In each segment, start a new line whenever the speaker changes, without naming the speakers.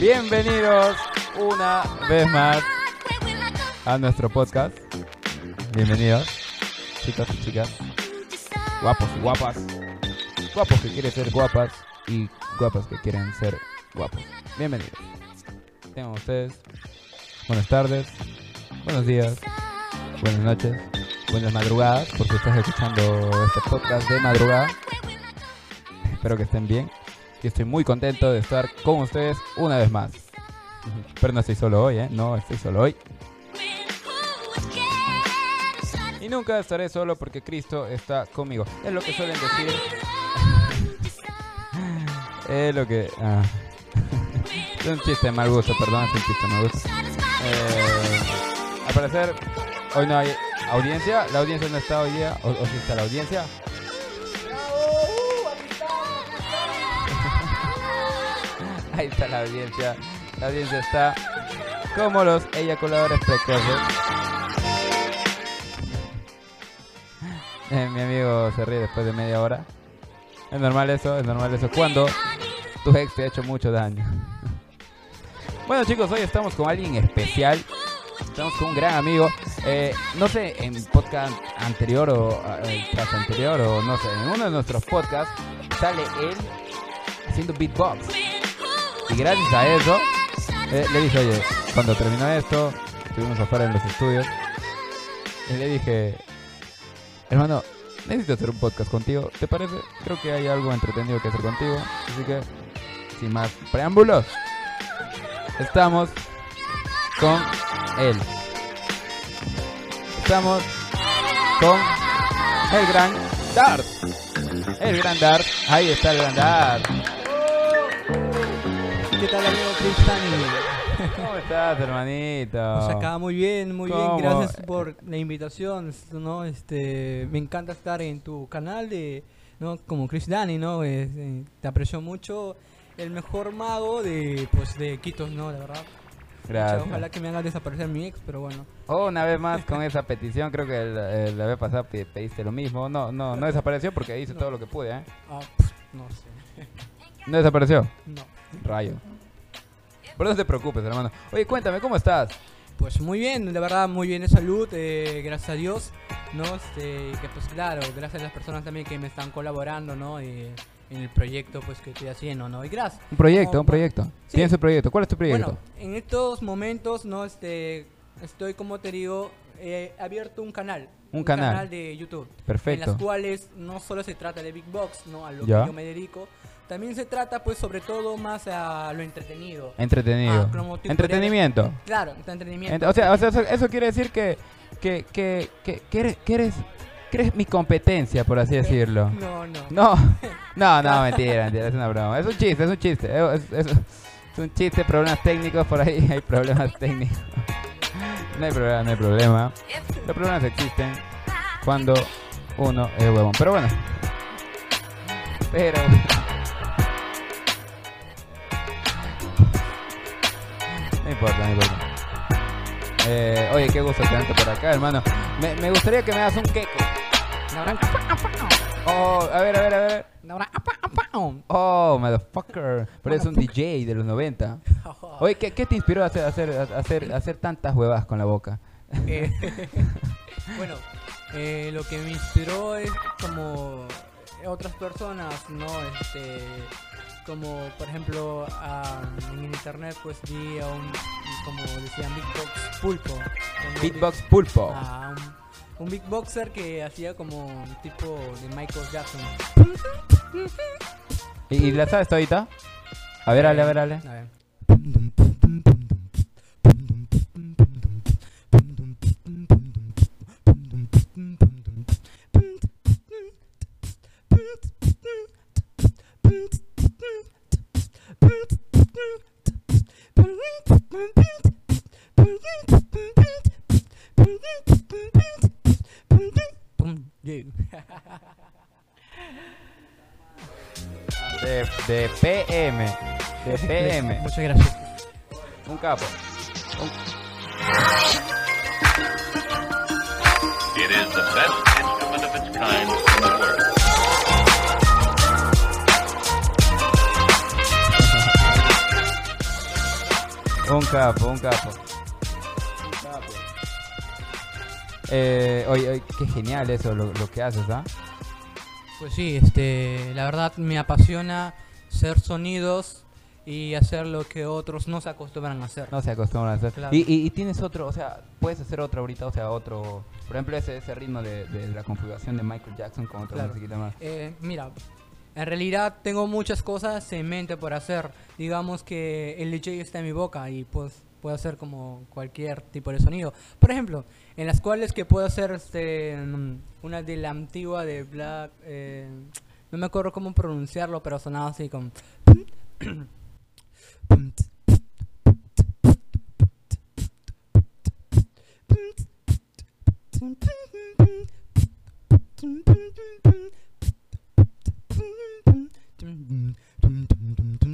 Bienvenidos una vez más a nuestro podcast. Bienvenidos, chicos y chicas, guapos y guapas, guapos que quieren ser guapas y guapas que quieren ser guapos. Bienvenidos. Tengan ustedes buenas tardes, buenos días, buenas noches, buenas madrugadas, porque estás escuchando este podcast de madrugada. Espero que estén bien. Y estoy muy contento de estar con ustedes una vez más. Pero no estoy solo hoy, ¿eh? No estoy solo hoy. Nunca estaré solo porque Cristo está conmigo. Es lo que suelen decir. es lo que... ah. es un chiste de mal gusto, perdón, es un chiste de mal gusto. Eh, al parecer, hoy no hay audiencia. La audiencia no está hoy día. O, o si está la audiencia. Ahí está la audiencia. La audiencia está como los eyaculadores precoces. Eh, mi amigo se ríe después de media hora. Es normal eso, es normal eso. Cuando tu ex te ha hecho mucho daño. bueno chicos, hoy estamos con alguien especial. Estamos con un gran amigo. Eh, no sé, en podcast anterior o eh, tras anterior o no sé, en uno de nuestros podcasts sale él haciendo beatbox. Y gracias a eso, eh, le dije, oye, cuando terminó esto, estuvimos afuera en los estudios, y le dije, hermano, necesito hacer un podcast contigo, ¿te parece? Creo que hay algo entretenido que hacer contigo, así que, sin más preámbulos, estamos con él. Estamos con el gran Dart. El gran Dart, ahí está el gran Dart.
¿Qué tal amigo Cristani?
¿Cómo estás, hermanito?
Pues acá muy bien, muy
¿Cómo?
bien, gracias por la invitación, ¿no? Este, me encanta estar en tu canal de, ¿no? Como Chris Dani, ¿no? Eh, te aprecio mucho, el mejor mago de, pues, de Quitos, ¿no? La verdad.
Gracias.
Ojalá que me haga desaparecer mi ex, pero bueno.
Oh, una vez más con esa petición, creo que el- la vez pasada pe- pediste lo mismo. No, no, no desapareció porque hice todo lo que pude, ¿eh?
Ah, pf, no sé.
No desapareció.
No.
Rayo. Pero no te preocupes, hermano. Oye, cuéntame, ¿cómo estás?
Pues muy bien, la verdad, muy bien de salud, eh, gracias a Dios, ¿no? Este, que pues claro, gracias a las personas también que me están colaborando, ¿no? Eh, en el proyecto pues que estoy haciendo, ¿no? Y gracias.
Un proyecto,
Como-
un proyecto.
Sí.
Tienes un proyecto. ¿Cuál es tu proyecto?
Bueno, en estos momentos, ¿no? Este, estoy, como te digo, he abierto un canal.
Un canal.
de YouTube.
Perfecto.
En las cuales no solo se trata de Big Box, ¿no? A lo
Ya.
que yo me dedico. También se trata, pues, sobre todo más a lo entretenido.
Entretenido.
Ah,
Entretenimiento.
Claro, entretenimiento.
Ent- o, sea, o sea, eso, eso quiere decir que, que, que, que, que eres, que, eres, que eres mi competencia, por así decirlo.
No, no.
No, no, no, mentira, mentira, es una broma. Es un chiste, es un chiste. Es, es- es un chiste, problemas técnicos, por ahí hay problemas técnicos. No hay problema, no hay problema. Los problemas existen cuando uno es huevón. Pero bueno. Pero... importa, no importa. Eh, oye, qué gusto tenerte por acá, hermano. Me, me gustaría que me hagas un queco. Oh, a ver, a ver, a ver. Oh, motherfucker. Pero es un DJ de los 90. Oye, ¿qué, qué te inspiró a hacer, a hacer, a hacer, a hacer tantas huevas con la boca?
Eh, bueno, eh, lo que me inspiró es como otras personas, ¿no? Este, como por ejemplo ah, en internet pues vi a un, como decían, Beatbox Pulpo.
Beatbox Pulpo.
a un, un beatboxer que hacía como un tipo de Michael Jackson.
¿Y, y la sabes todita? A ver, ale, a ver, ale.
A ver.
De, de PM. De PM.
Muchas gracias.
Un capo. Un capo, un capo. Un capo. Eh, oye, oye, qué genial eso, lo, lo que haces, ¿ah?
Pues sí, este, la verdad me apasiona hacer sonidos y hacer lo que otros no se acostumbran a hacer.
No se acostumbran a hacer.
Claro.
Y, y, y tienes otro, o sea, puedes hacer otro ahorita, o sea, otro. Por ejemplo, ese, ese ritmo de, de la configuración de Michael Jackson con otra
Claro.
musiquita más.
Eh, mira, en realidad tengo muchas cosas en mente por hacer. Digamos que el DJ está en mi boca y pues puedo hacer como cualquier tipo de sonido. Por ejemplo, en las cuales que puedo hacer este mm, una de la antigua de Black, eh, no me acuerdo cómo pronunciarlo, pero sonaba así con 둠둠둠둠둠둠둠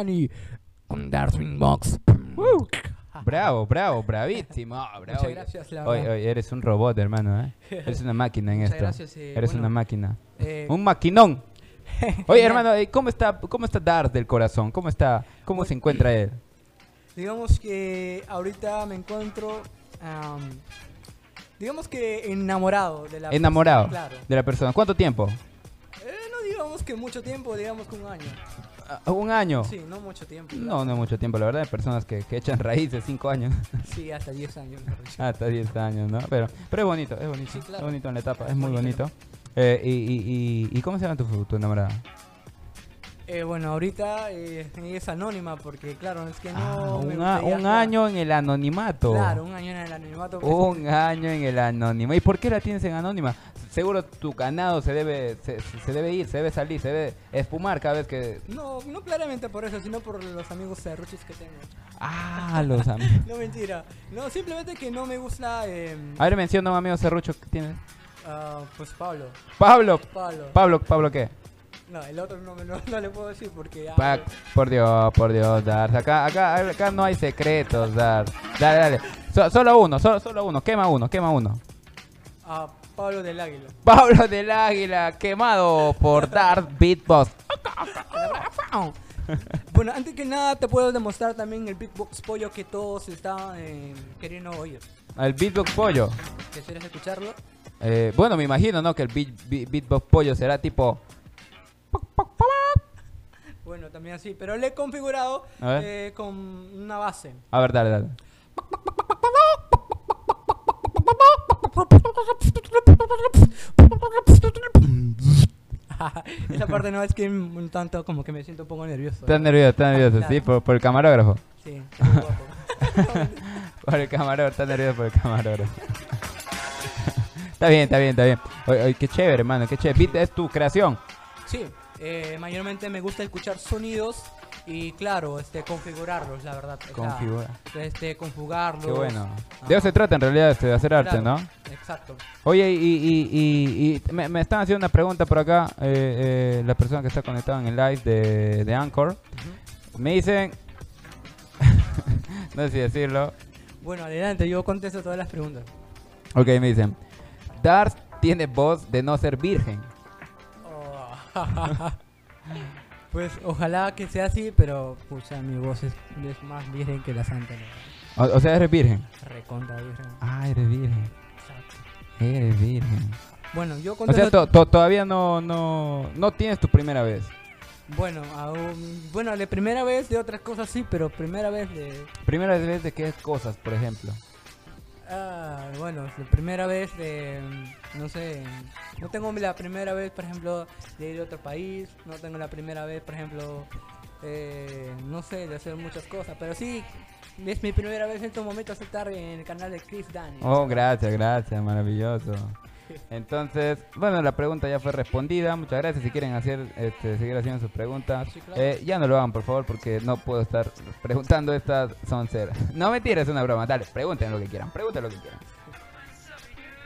Dani con Darwin Box.
Bravo, bravo, bravísimo. bravo.
Muchas gracias, la
Oye,
verdad.
oye, eres un robot, hermano, ¿eh? Eres una máquina en
Muchas
esto.
gracias, eh,
eres
bueno,
una máquina.
Eh,
Un maquinón. Oye, hermano, eh, ¿cómo está, cómo está Darth del corazón? ¿Cómo está, cómo se encuentra él?
Digamos que ahorita me encuentro, am, digamos que enamorado de la
Enamorado
persona, Claro.
de la persona. ¿Cuánto tiempo?
Eh, no digamos que mucho tiempo, digamos que un año.
¿Un año?
Sí, no mucho tiempo.
No, no mucho tiempo, la verdad. Hay personas que, que echan raíces, cinco años,
Sí, hasta 10 años.
hasta 10 años, ¿no? Pero, pero es bonito, es bonito.
Sí, claro.
Es bonito en la etapa, es,
Es
muy bonito.
bonito.
Eh, y, y, y, ¿Y cómo se llama tu, tu enamorada?
Eh, bueno, ahorita eh, es anónima porque, claro, es que no.
Ah, un, a- un año en el anonimato.
Claro, un año en el anonimato.
Un año en el anónimo. ¿Y por qué la tienes en anónima? Seguro tu ganado se debe, se, se debe ir, se debe salir, se debe espumar cada vez que...
No, no claramente por eso, sino por los amigos serruchos que tengo.
Ah, los amigos.
No, mentira. No, simplemente que no me gusta. eh,
A ver, menciona un amigo serrucho que tienes.
ah, pues Pablo.
Pablo.
Pablo.
Pablo, ¿Pablo qué?
No, el otro no, no, no le puedo decir porque ya.
Pa- por Dios, por Dios, Dar. Acá, acá, acá no hay secretos, Dar. Dale, dale. So- solo uno, solo, solo uno. Quema uno, quema uno.
A Pablo del Águila.
Pablo del Águila, quemado por Darth Beatbox.
Bueno, antes que nada te puedo demostrar también el Big Box Pollo que todos están eh, queriendo oír.
El Beatbox Pollo.
¿Quieres escucharlo?
Eh, bueno, me imagino, ¿no? Que el beat, beat- Beatbox Pollo será tipo...
Bueno, también así, pero le he configurado eh, con una base.
A ver, dale, dale.
Esa parte no es que un tanto como que me siento un poco nervioso.
Estás nervioso, estás nervioso,
Claro.
¿sí? Por, por el camarógrafo.
Sí.
Por el camarógrafo, estás nervioso por el camarógrafo. está bien, está bien, está bien. Oye, oye, qué chévere, hermano, qué chévere. Beat es tu creación.
Sí, eh, mayormente me gusta escuchar sonidos y claro, este configurarlos, la verdad.
Configura.
este conjugarlos.
Qué bueno. De eso se trata en realidad, este, de hacer arte, ¿no?
Exacto.
Oye, y, y, y, y me, me están haciendo una pregunta por acá, eh, eh, la persona que está conectada en el live de, de Anchor. Me dicen, no sé si decirlo,
Bueno, adelante, yo contesto todas las preguntas.
ok, me dicen, Darth tiene voz de no ser virgen.
Oh. pues ojalá que sea así, pero pucha, mi voz es, es más virgen que la santa. ¿no?
O, o sea, eres virgen.
Recontra virgen.
Ah, eres virgen.
Exacto.
Eres virgen.
Bueno, yo
O sea,
contesto...
to- to- todavía no, no, no tienes tu primera vez.
Bueno, aún, bueno, de primera vez de otras cosas sí, pero primera vez de...
Primera vez de qué cosas, por ejemplo.
Ah, bueno, la primera vez de, no sé, no tengo la primera vez, por ejemplo, de ir a otro país, no tengo la primera vez, por ejemplo, eh, no sé, de hacer muchas cosas, pero sí, es mi primera vez en estos momentos estar en el canal de Chris Daniels.
Oh, gracias, gracias, maravilloso. Entonces, bueno, la pregunta ya fue respondida. Muchas gracias. Si quieren hacer, este, seguir haciendo sus preguntas,
Sí, claro.
eh, ya no lo hagan, por favor, porque no puedo estar preguntando estas son ser. No mentira, es una broma. Dale, pregunten lo que quieran, pregunten lo que quieran.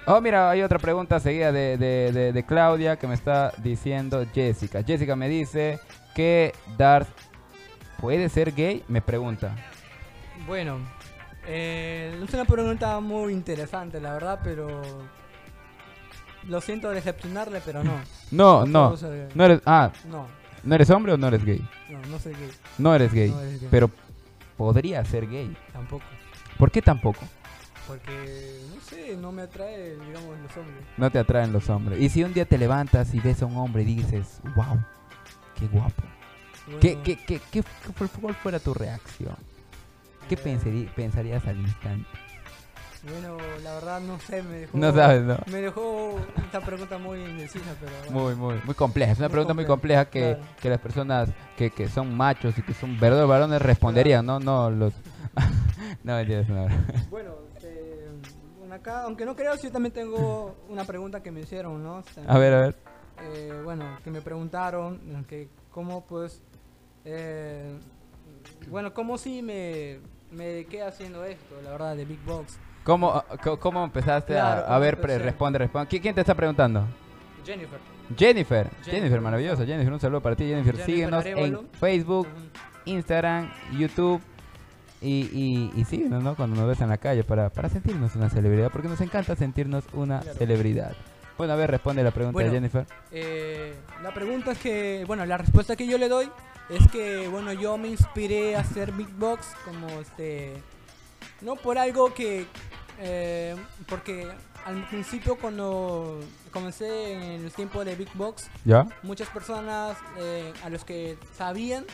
Oh, mira, hay otra pregunta seguida de, de, de- de Claudia que me está diciendo Jessica. Jessica me dice que Darth puede ser gay, me pregunta.
Bueno, eh, es una pregunta muy interesante, la verdad, pero lo siento decepcionarle, pero no.
No, no, no eres, ah,
No,
¿no eres hombre o no eres gay?
no, no soy gay,
No eres gay,
No eres gay.
pero podría ser gay.
tampoco.
¿Por qué tampoco?
Porque, no sé, no me atrae, digamos, los hombres.
No te atraen los hombres. Y si un día te levantas y ves a un hombre y dices, wow, qué guapo. ¿Qué,
Bueno,
qué, qué, qué, qué cuál fuera tu reacción? ¿Qué
eh,
pensarí- pensarías al instante?
Bueno, la verdad no sé, me dejó...
No sabes, ¿no?
Me dejó esta pregunta muy indecisa, pero bueno.
Muy, muy, muy compleja. Es una
Muy
pregunta muy
compleja,
que,
claro.
que las personas que, que son machos y que son verdaderos varones responderían, ¿no? No los... no, broma.
Bueno, este, bueno, acá, aunque no creo, sí también tengo una pregunta que me hicieron, ¿no? O sea,
A ver, a ver.
eh, bueno, que me preguntaron que cómo pues, eh, bueno, cómo si me, me dediqué haciendo esto, la verdad, de Big Box.
¿Cómo, cómo empezaste
Claro,
a, a
¿cómo
ver? pre-
empecé?
responde, responde. ¿Qui- ¿Quién te está preguntando?
Jennifer.
Jennifer. Jennifer,
Jennifer,
maravillosa. Jennifer, un saludo para ti, Jennifer.
Jennifer
Síguenos en. Facebook. Instagram, YouTube. Y, y, y síguenos, ¿no? Cuando nos ves en la calle para, para sentirnos una celebridad. Porque nos encanta sentirnos una
Claro.
celebridad. Bueno, a ver, responde la pregunta
Bueno.
de Jennifer.
Eh, la pregunta es que, bueno, la respuesta que yo le doy es que, bueno, yo me inspiré a hacer Big Box como este, no por algo que, eh, porque al principio cuando comencé en el tiempo de Big Box,
¿Ya?
muchas personas eh, a los que sabían,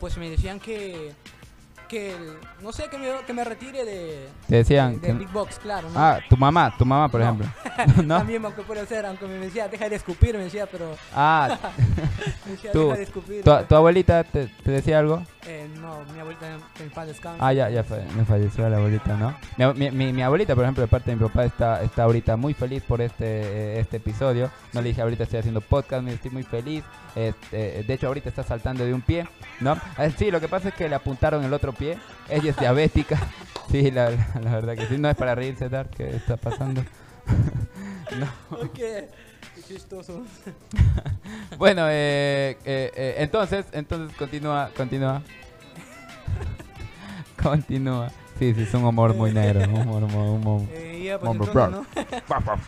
pues me decían que, que no sé, que me, que me retire de,
Te decían
de
que...
Big Box, claro. ¿no?
Ah, tu mamá, tu mamá, por
No.
ejemplo. ¿No?
También, aunque puede ser, aunque me decía, deja de escupir, me decía, pero
Ah,
me decía,
Tú-
deja de escupir.
¿tu, tu abuelita te, te decía algo?
Eh, no, mi abuelita en paz descanse.
Ah, ya, ya me falleció la abuelita, ¿no? Mi, mi- mi- abuelita, por ejemplo, de parte de mi papá, está, está ahorita muy feliz por este, eh, este episodio. No le dije, ahorita estoy haciendo podcast, me estoy muy feliz. Este, de hecho, ahorita está saltando de un pie, ¿no? Ah, Sí, lo que pasa es que le apuntaron el otro pie. Ella es diabética. Sí, la, la- la verdad que sí. No es para reírse, Dar, ¿qué está pasando? no.
Ok, qué chistoso.
Bueno, eh, eh, eh, entonces, entonces continúa, continúa. continúa. Sí, sí, es un humor muy negro, un humor, humor, humor.
Eh, ya, pues
Hombre,
entonces, ¿no?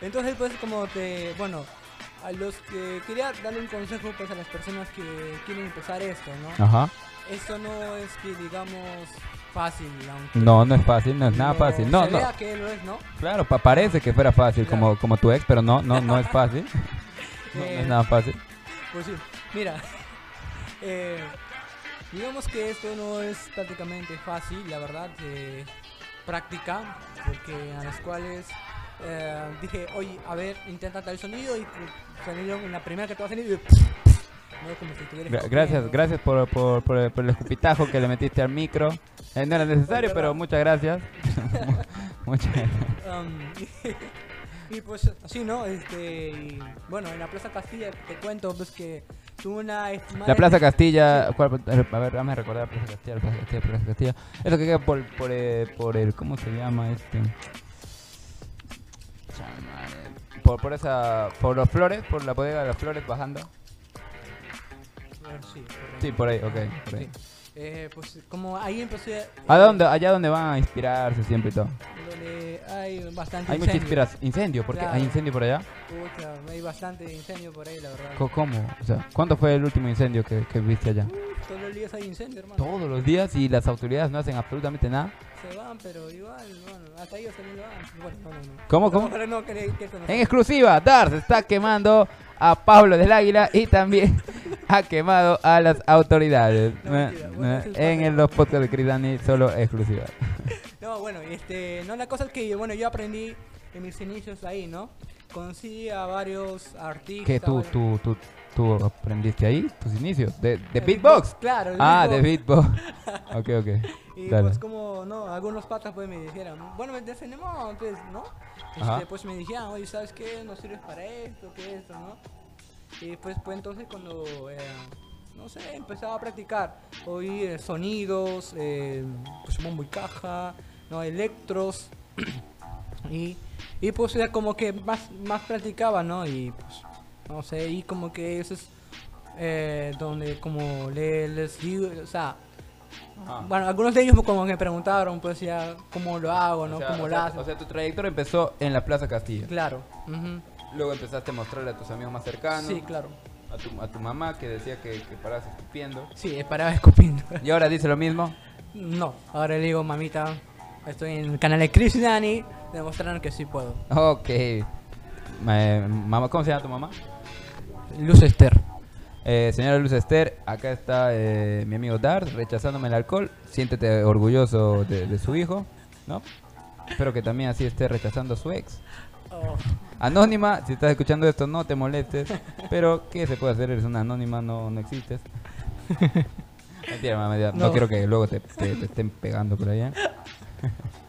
Entonces, pues, como te. Bueno, a los que. Quería darle un consejo, pues, a las personas que quieren empezar esto, ¿no?
Ajá.
Esto no es que, digamos, fácil, aunque.
No, no es fácil, no es nada fácil. No,
se
no.
vea que lo es, ¿no?
Claro, pa- parece que fuera fácil
Claro.
como, como tu ex, pero no, no, no es fácil. No, no
Eh,
es nada fácil.
Pues sí, mira, eh, digamos que esto no es prácticamente fácil, la verdad, práctica, porque a las cuales eh, dije, oye, a ver, intenta tal sonido y salieron en la primera que te va a salir, y, no como si
gracias, gracias por, por, por por el escupitajo que le metiste al micro. Eh, no era necesario, pero muchas gracias. muchas
Um, y pues así, ¿no? Este, y, bueno, en la Plaza Castilla te cuento pues que tuve una
La Plaza Castilla. ¿cuál- a ver, dame recordar la Plaza Castilla, la Plaza Castilla, la Plaza Castilla. Eso que queda por, por, eh, por el, ¿cómo se llama este? Por, por esa, por los flores, por la bodega de las flores bajando.
Sí,
por ahí, ok, por ahí.
Sí. Eh, pues como ahí empecé...
¿A
eh,
dónde? Allá donde van a inspirarse siempre y todo.
Donde hay bastante
Hay mucha inspiración. ¿Incendio? ¿Por qué?
Claro.
¿Hay incendio por allá?
Pucha, hay bastante incendio por ahí, la verdad.
¿Cómo? O sea, ¿cuándo fue el último incendio que, que viste allá?
todos los días hay incendio, hermano.
Todos los días y las autoridades no hacen absolutamente nada.
Se van, pero igual, bueno, hasta ellos también van. Bueno, no, no, no.
¿Cómo, cómo?
Ojalá no, que, que esto no
En exclusiva, Dars está quemando a Pablo del Águila y también ha quemado a las autoridades.
No, mentira. Bueno,
Eh,
eso es
en los podcasts de Chris Dani, solo exclusiva.
No, bueno, este, no, la cosa es que, bueno, yo aprendí en mis inicios ahí, ¿no? Conocí a varios artistas.
¿Qué tú, tú, tú, tú aprendiste ahí? ¿Tus inicios? ¿De, de beatbox?
Claro,
Ah, de
beatbox.
ok, ok.
Y
Dale.
pues como, no, algunos patas pues me dijeron, bueno, me defendemos, pues, ¿no? Este, pues me dijeron, oye, ¿sabes qué? No sirves para esto, que esto, ¿no? Y pues, pues entonces cuando, eh, no sé, empezaba a practicar, oír eh, sonidos, eh, pues bombo y caja, ¿no? Electros. y, y pues ya como que más, más practicaba, ¿no? Y pues, no sé, y como que eso es eh, donde como le, les digo, o sea,
Ah.
bueno, algunos de ellos como que me preguntaron, pues ya, cómo lo hago, ¿no?
O sea,
¿Cómo
o
lo
sea,
hacen?
o sea, tu trayectoria empezó en la Plaza Castillo.
claro. ujú.
Luego empezaste a mostrarle a tus amigos más cercanos.
Sí, claro.
A tu, a tu mamá que decía que, que paras escupiendo.
Sí, paraba escupiendo.
Y ahora dice lo mismo.
no, ahora le digo, mamita, estoy en el canal de Chris y Dani, demostraron que sí puedo.
Ok. Ma- mamá, ¿Cómo se llama tu mamá?
Luz Esther.
Eh, señora Luz Esther, acá está eh, mi amigo Dart rechazándome el alcohol. Siéntete orgulloso de, de su hijo, ¿no? Espero que también así esté rechazando a su ex.
Oh,
Anónima, si estás escuchando esto, no te molestes. Pero, ¿qué se puede hacer? Eres una anónima, no, no existes. Mentira, mamá, ya, no.
No.
quiero que luego te, te- te estén pegando por allá.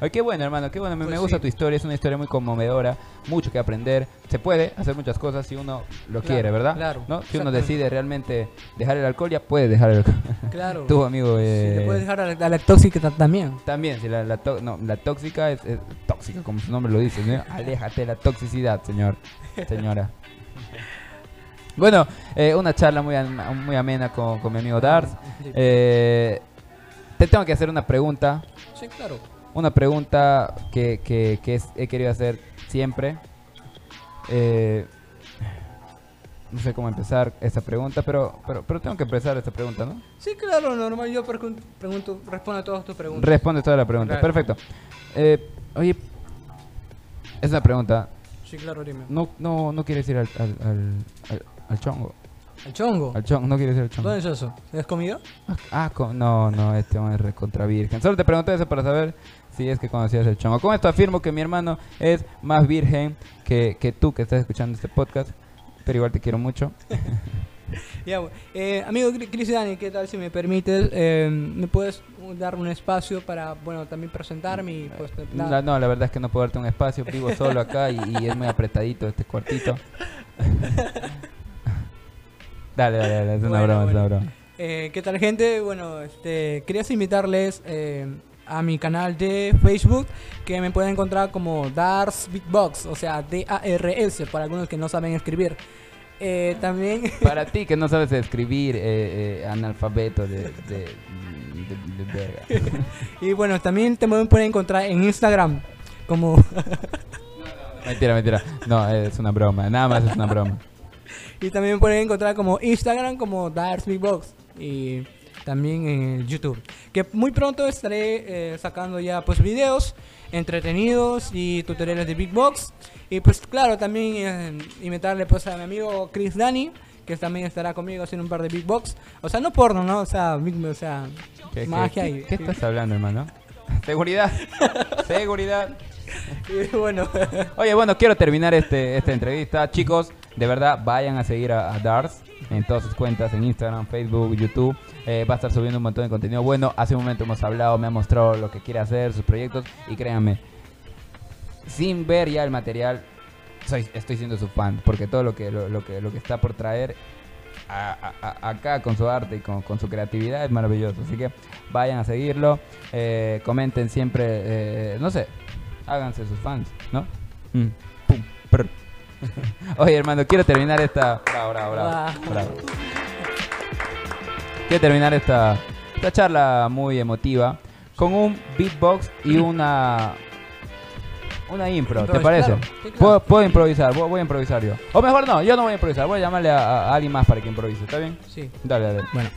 Ay, qué bueno, hermano, qué bueno. Me,
Pues
me gusta
sí.
tu historia, es una historia muy conmovedora, mucho que aprender. Se puede hacer muchas cosas si uno lo
Claro,
quiere, ¿verdad?
claro,
¿No? Si uno decide realmente dejar el alcohol, ya puede dejar el alcohol.
claro.
tu amigo,
Sí,
eh,
le puedes dejar a la, a la tóxica ta- también.
también, si la, la, to- no, la tóxica es, es tóxica, como su nombre lo dice. ¿no? Aléjate de la toxicidad, señor, señora. Bueno, eh, una charla muy, muy amena con, con mi amigo Dars.
Sí.
Eh, te tengo que hacer una pregunta.
Sí, claro.
Una pregunta que, que- que he querido hacer siempre. Eh, no sé cómo empezar esta pregunta, pero, pero, pero tengo que empezar esta pregunta, ¿no?
Sí, claro, normal. Yo pregun- pregunto, respondo a todas tus preguntas.
Responde toda la pregunta.
Claro.
Perfecto. Eh, oye, es una pregunta.
sí, claro, dime.
No, no, no quieres ir al, al, al, al- al chongo.
¿El chongo?
Al chongo, no quieres ir al chongo.
¿Dónde es eso? ¿Es comida?
Ah, co- no, no, este hombre es recontra virgen. Solo te pregunté eso para saber si es que conocías el chongo. Con esto afirmo que mi hermano es más virgen que, que tú que estás escuchando este podcast. Pero igual te quiero mucho.
Ya, bueno. eh, amigo Cri- Chris y Dani, ¿qué tal si me permites? eh, ¿Me puedes dar un espacio para, bueno, también presentarme y pues... nada.
La- no, la verdad es que no puedo darte un espacio. Vivo solo acá y, y es muy apretadito este cuartito. dale, dale, dale. Es una
Bueno,
broma, es una
bueno.
broma.
Eh, ¿Qué tal gente? Bueno, este, quería invitarles eh, a mi canal de Facebook que me pueden encontrar como Dars Beatbox, o sea, D-A-R-S, para algunos que no saben escribir. Eh, también...
Para ti que no sabes escribir, eh, eh, analfabeto de, de, de- de
y bueno, también te pueden encontrar en Instagram como...
Mentira, mentira. No, es una broma. Nada más es una broma.
Y también me pueden encontrar como Instagram como Dars Beatbox y también en YouTube. Que muy pronto estaré eh, sacando ya pues videos entretenidos y tutoriales de beatbox. Y pues claro, también eh, invitarle pues a mi amigo Chris Dani, que también estará conmigo haciendo un par de beatbox. O sea, no porno, ¿no? O sea, beat- o sea
¿Qué, qué-
magia
qué-
y,
qué estás hablando, hermano? Seguridad. Seguridad.
y bueno,
Oye, bueno, quiero terminar este, esta entrevista. Chicos, de verdad, vayan a seguir a, a Dars en todas sus cuentas, en Instagram, Facebook, YouTube. Eh, va a estar subiendo un montón de contenido bueno. Hace un momento hemos hablado, me ha mostrado lo que quiere hacer, sus proyectos. Y créanme, sin ver ya el material, soy, estoy siendo su fan. Porque todo lo que, lo, que, lo que está por traer acá con su arte y con, con su creatividad es maravilloso. Así que vayan a seguirlo. eh, comenten siempre, eh, no sé, háganse sus fans, ¿no? Mm, pum, prr. Oye, hermano, quiero terminar esta. Bravo, bravo, bravo, bravo. Quiero terminar esta, esta charla muy emotiva con un beatbox y una Una impro, ¿te parece?
claro, sí, claro.
Puedo, puedo improvisar, voy, voy a improvisar yo. O mejor no, yo no voy a improvisar, voy a llamarle a, a alguien más para que improvise, ¿está bien?
Sí.
Dale, dale.
Bueno,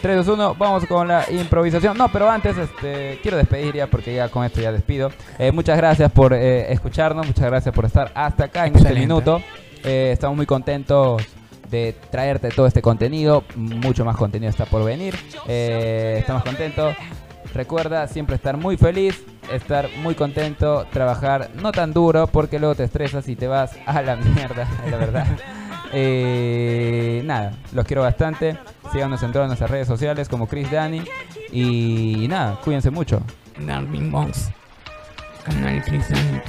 3, 2, 1, vamos con la improvisación. No, pero antes este, quiero despedir ya porque ya con esto ya despido. Eh, muchas gracias por eh, escucharnos, muchas gracias por estar hasta acá en este minuto. Eh, estamos muy contentos de traerte todo este contenido. Mucho más contenido está por venir. Estamos contentos. Recuerda siempre estar muy feliz, estar muy contento, trabajar no tan duro porque luego te estresas y te vas a la mierda, la verdad. Eh, nada, los quiero bastante. Síganos en todas nuestras redes sociales como Chris Dani. Y nada, cuídense mucho.
Darwin Monks. Canal Cristiano.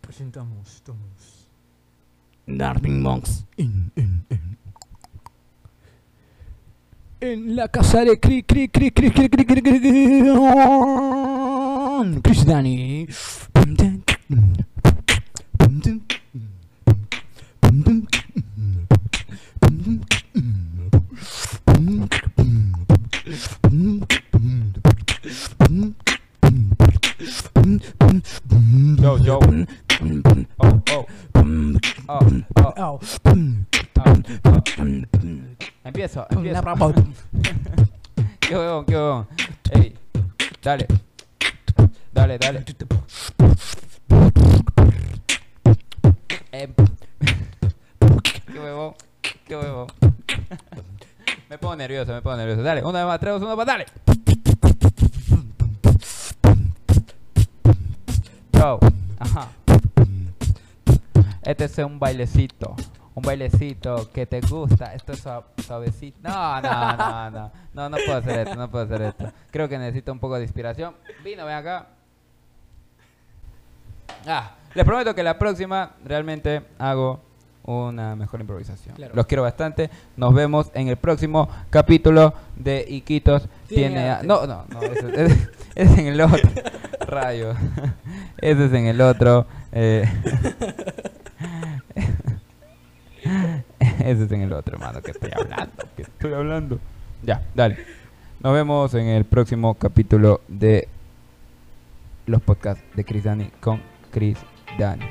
Presentamos, estamos.
Darwin Monks. En, en, en. En la casa de Cri, Cri, Cri, Cri, Cri, Cri, Cri, Cri, Cri, Chris
Este es un bailecito. Un bailecito que te gusta. Esto es sua- suavecito. No, no, no, no. No, no puedo hacer esto, no puedo hacer esto. Creo que necesito un poco de inspiración. Vino, ven acá. Ah, les prometo que la próxima realmente hago una mejor improvisación.
Claro.
Los quiero bastante. Nos vemos en el próximo capítulo de Iquitos.
Tiene
a-. No, no, no. Es en el otro. Rayo. Ese es en el otro. eh. Ese es en el otro, hermano. Que estoy hablando. Que estoy hablando. Ya, dale. Nos vemos en el próximo capítulo de los podcasts de Chris Dani con Chris Dani.